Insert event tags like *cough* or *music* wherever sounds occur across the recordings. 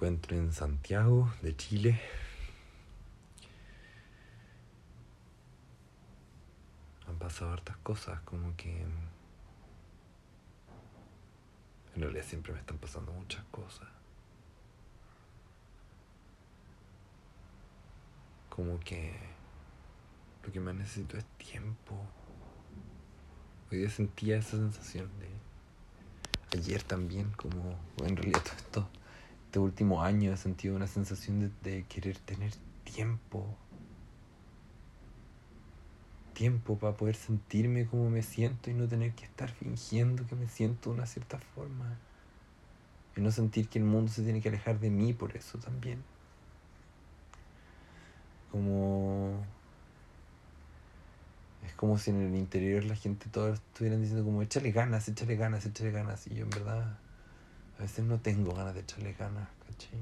encuentro en Santiago de Chile. Han pasado hartas cosas, como que... En realidad siempre me están pasando muchas cosas. Como que lo que más necesito es tiempo. Hoy día sentía esa sensación de... Ayer también, como en realidad todo esto, este último año he sentido una sensación de, de querer tener tiempo. Tiempo para poder sentirme como me siento y no tener que estar fingiendo que me siento de una cierta forma. Y no sentir que el mundo se tiene que alejar de mí por eso también. Como es como si en el interior la gente todos estuvieran diciendo como échale ganas, échale ganas, échale ganas. Y yo en verdad a veces no tengo ganas de echarle ganas, ¿cachai?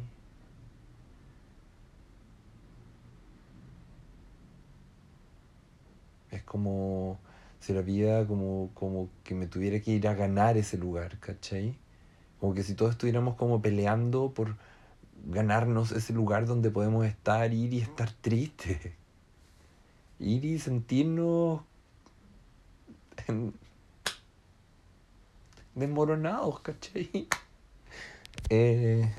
Es como si la vida como, como que me tuviera que ir a ganar ese lugar, ¿cachai? Como que si todos estuviéramos como peleando por ganarnos ese lugar donde podemos estar, ir y estar tristes *laughs* ir y sentirnos desmoronados, ¿cachai? Eh,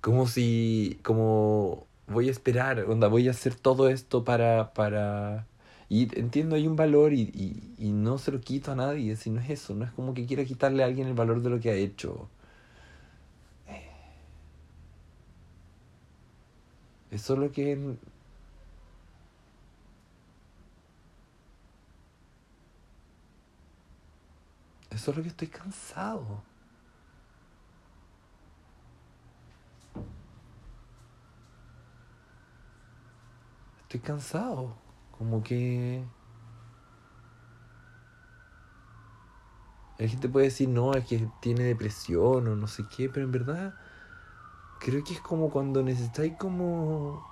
como si, como voy a esperar, onda, voy a hacer todo esto para, para... Y entiendo, hay un valor y, y, y no se lo quito a nadie, si no es eso, no es como que quiera quitarle a alguien el valor de lo que ha hecho. Es solo que Es solo que estoy cansado. Estoy cansado. Como que... La gente puede decir, no, es que tiene depresión o no sé qué, pero en verdad creo que es como cuando necesitáis como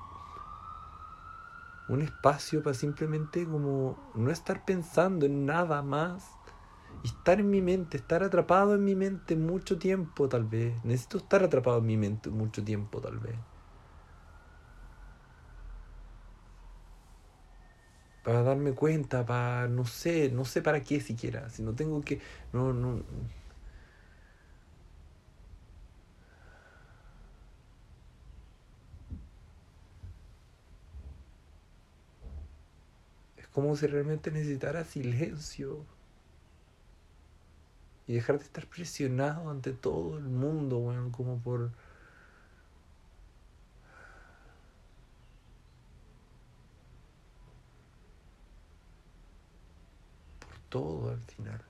un espacio para simplemente como no estar pensando en nada más estar en mi mente, estar atrapado en mi mente mucho tiempo tal vez. Necesito estar atrapado en mi mente mucho tiempo tal vez. Para darme cuenta, para no sé, no sé para qué siquiera, si no tengo que no no Es como si realmente necesitara silencio y dejar de estar presionado ante todo el mundo, weón, como por... Por todo al final.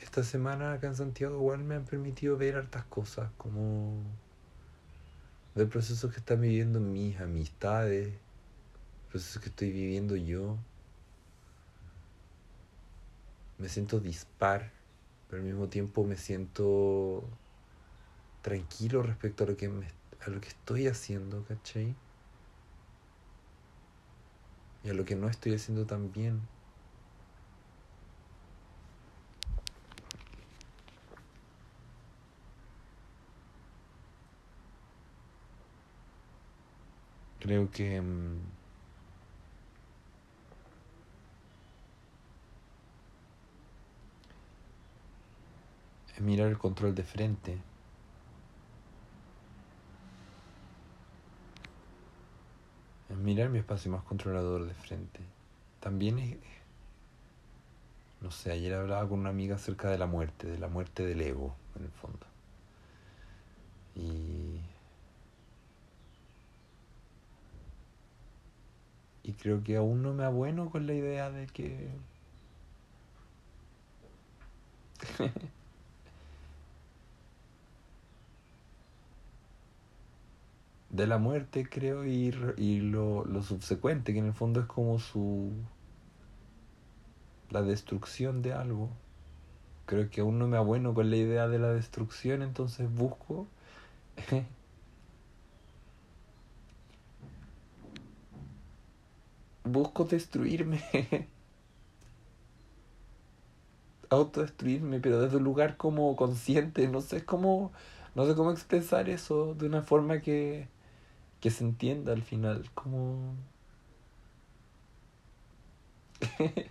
Esta semana acá en Santiago igual me han permitido ver hartas cosas, como ver procesos que están viviendo mis amistades, procesos que estoy viviendo yo. Me siento dispar, pero al mismo tiempo me siento tranquilo respecto a lo que, me, a lo que estoy haciendo, ¿cachai? Y a lo que no estoy haciendo tan bien. Creo que... mirar el control de frente. Es mirar mi espacio más controlador de frente. También es, no sé, ayer hablaba con una amiga acerca de la muerte, de la muerte del ego, en el fondo. Y, y creo que aún no me abueno con la idea de que *laughs* *laughs* de la muerte, creo, y, y lo, lo, subsecuente, que en el fondo es como su... la destrucción de algo. Creo que aún no me abueno con la idea de la destrucción, entonces busco... *laughs* busco destruirme *laughs* autodestruirme, pero desde un lugar como consciente, no sé cómo, no sé cómo expresar eso de una forma que, que se entienda al final, como... *laughs*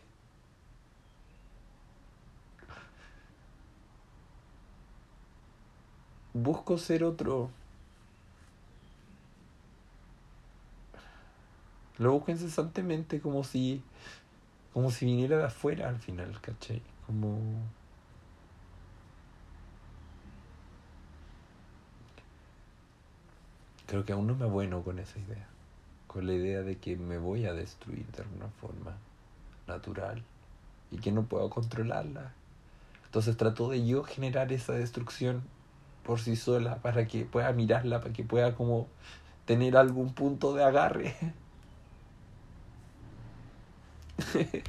Busco ser otro. Lo busco incesantemente como si como si viniera de afuera al final, ¿cachai? Como creo que aún no me bueno con esa idea, con la idea de que me voy a destruir de alguna forma natural y que no puedo controlarla. Entonces trato de yo generar esa destrucción por sí sola para que pueda mirarla, para que pueda como tener algún punto de agarre. *laughs*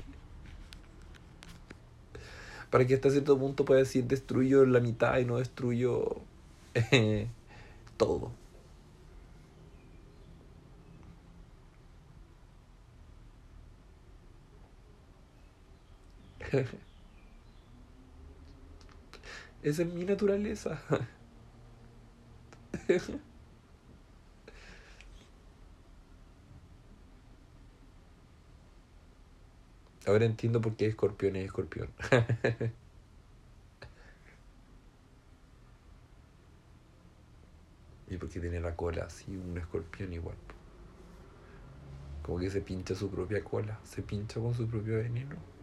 para que hasta cierto punto pueda decir destruyo la mitad y no destruyo eh, todo. Esa *laughs* es mi naturaleza. *laughs* Ahora entiendo por qué escorpión es escorpión. *laughs* y porque tiene la cola así, un escorpión igual. Como que se pincha su propia cola, se pincha con su propio veneno.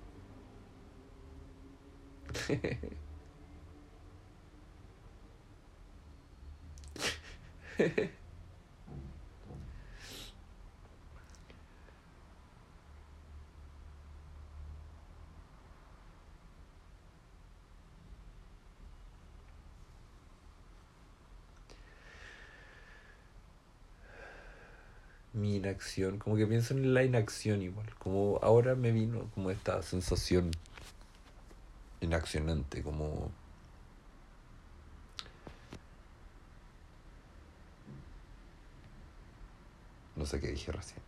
Mi inacción, como que pienso en la inacción igual, como ahora me vino como esta sensación inaccionante, como No sé qué dije recién.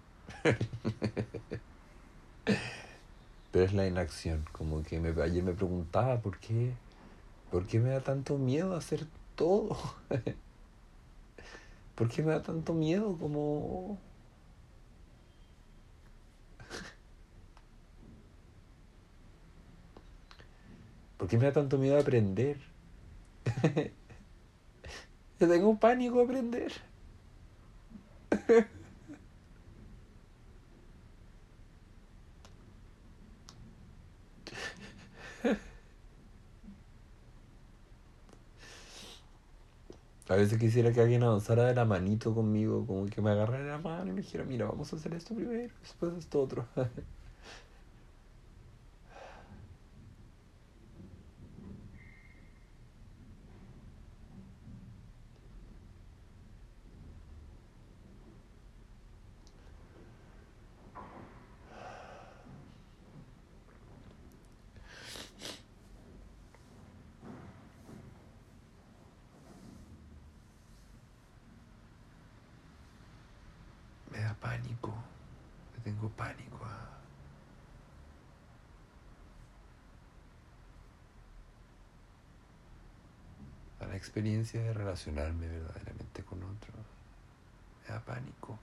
*laughs* Pero es la inacción. Como que me, ayer me preguntaba por qué, por qué me da tanto miedo hacer todo. *laughs* ¿Por qué me da tanto miedo como... ¿Por qué me da tanto miedo aprender? *laughs* tengo un pánico a aprender. *laughs* A veces quisiera que alguien avanzara de la manito conmigo, como que me agarrara la mano y me dijera, mira, vamos a hacer esto primero, después esto otro. *laughs* pánico, le tengo pánico a... a la experiencia de relacionarme verdaderamente con otro. Me da pánico.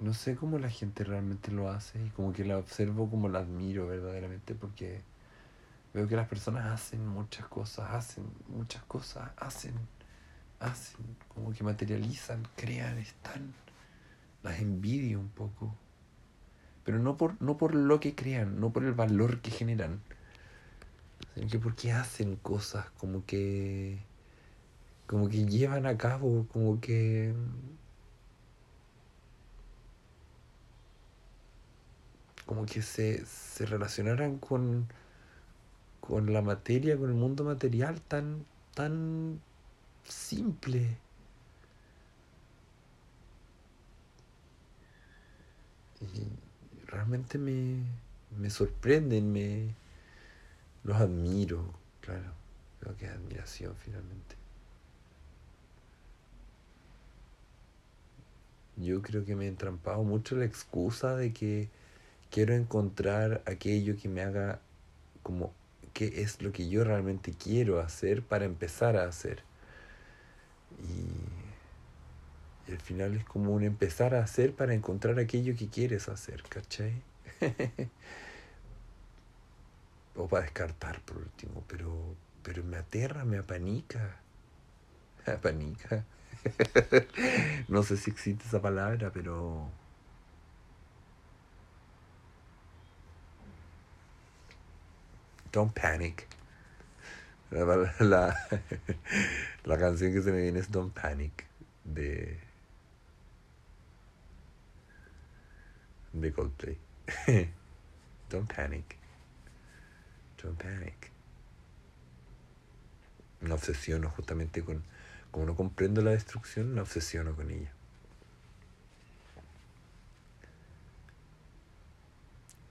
No sé cómo la gente realmente lo hace y como que la observo como la admiro verdaderamente porque veo que las personas hacen muchas cosas, hacen muchas cosas, hacen, hacen, como que materializan, crean, están, las envidio un poco, pero no por, no por lo que crean, no por el valor que generan, sino que porque hacen cosas, como que, como que llevan a cabo, como que como que se, se relacionaran con, con la materia, con el mundo material tan, tan simple. Y realmente me, me sorprenden, me los admiro, claro, creo que es admiración finalmente. Yo creo que me he entrampado mucho la excusa de que quiero encontrar aquello que me haga como qué es lo que yo realmente quiero hacer para empezar a hacer. Y, al final es como un empezar a hacer para encontrar aquello que quieres hacer, ¿cachai? *laughs* o para descartar por último, pero, pero me aterra, me apanica. *laughs* Apanica. *laughs* no sé si existe esa palabra, pero... Don't panic. *laughs* La, la, canción que se me viene es Don't Panic de, de Coldplay. *laughs* Don't panic. Don't panic. Me obsesiono justamente con, como no comprendo la destrucción, me obsesiono con ella.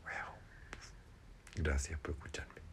Wow. Gracias por escucharme.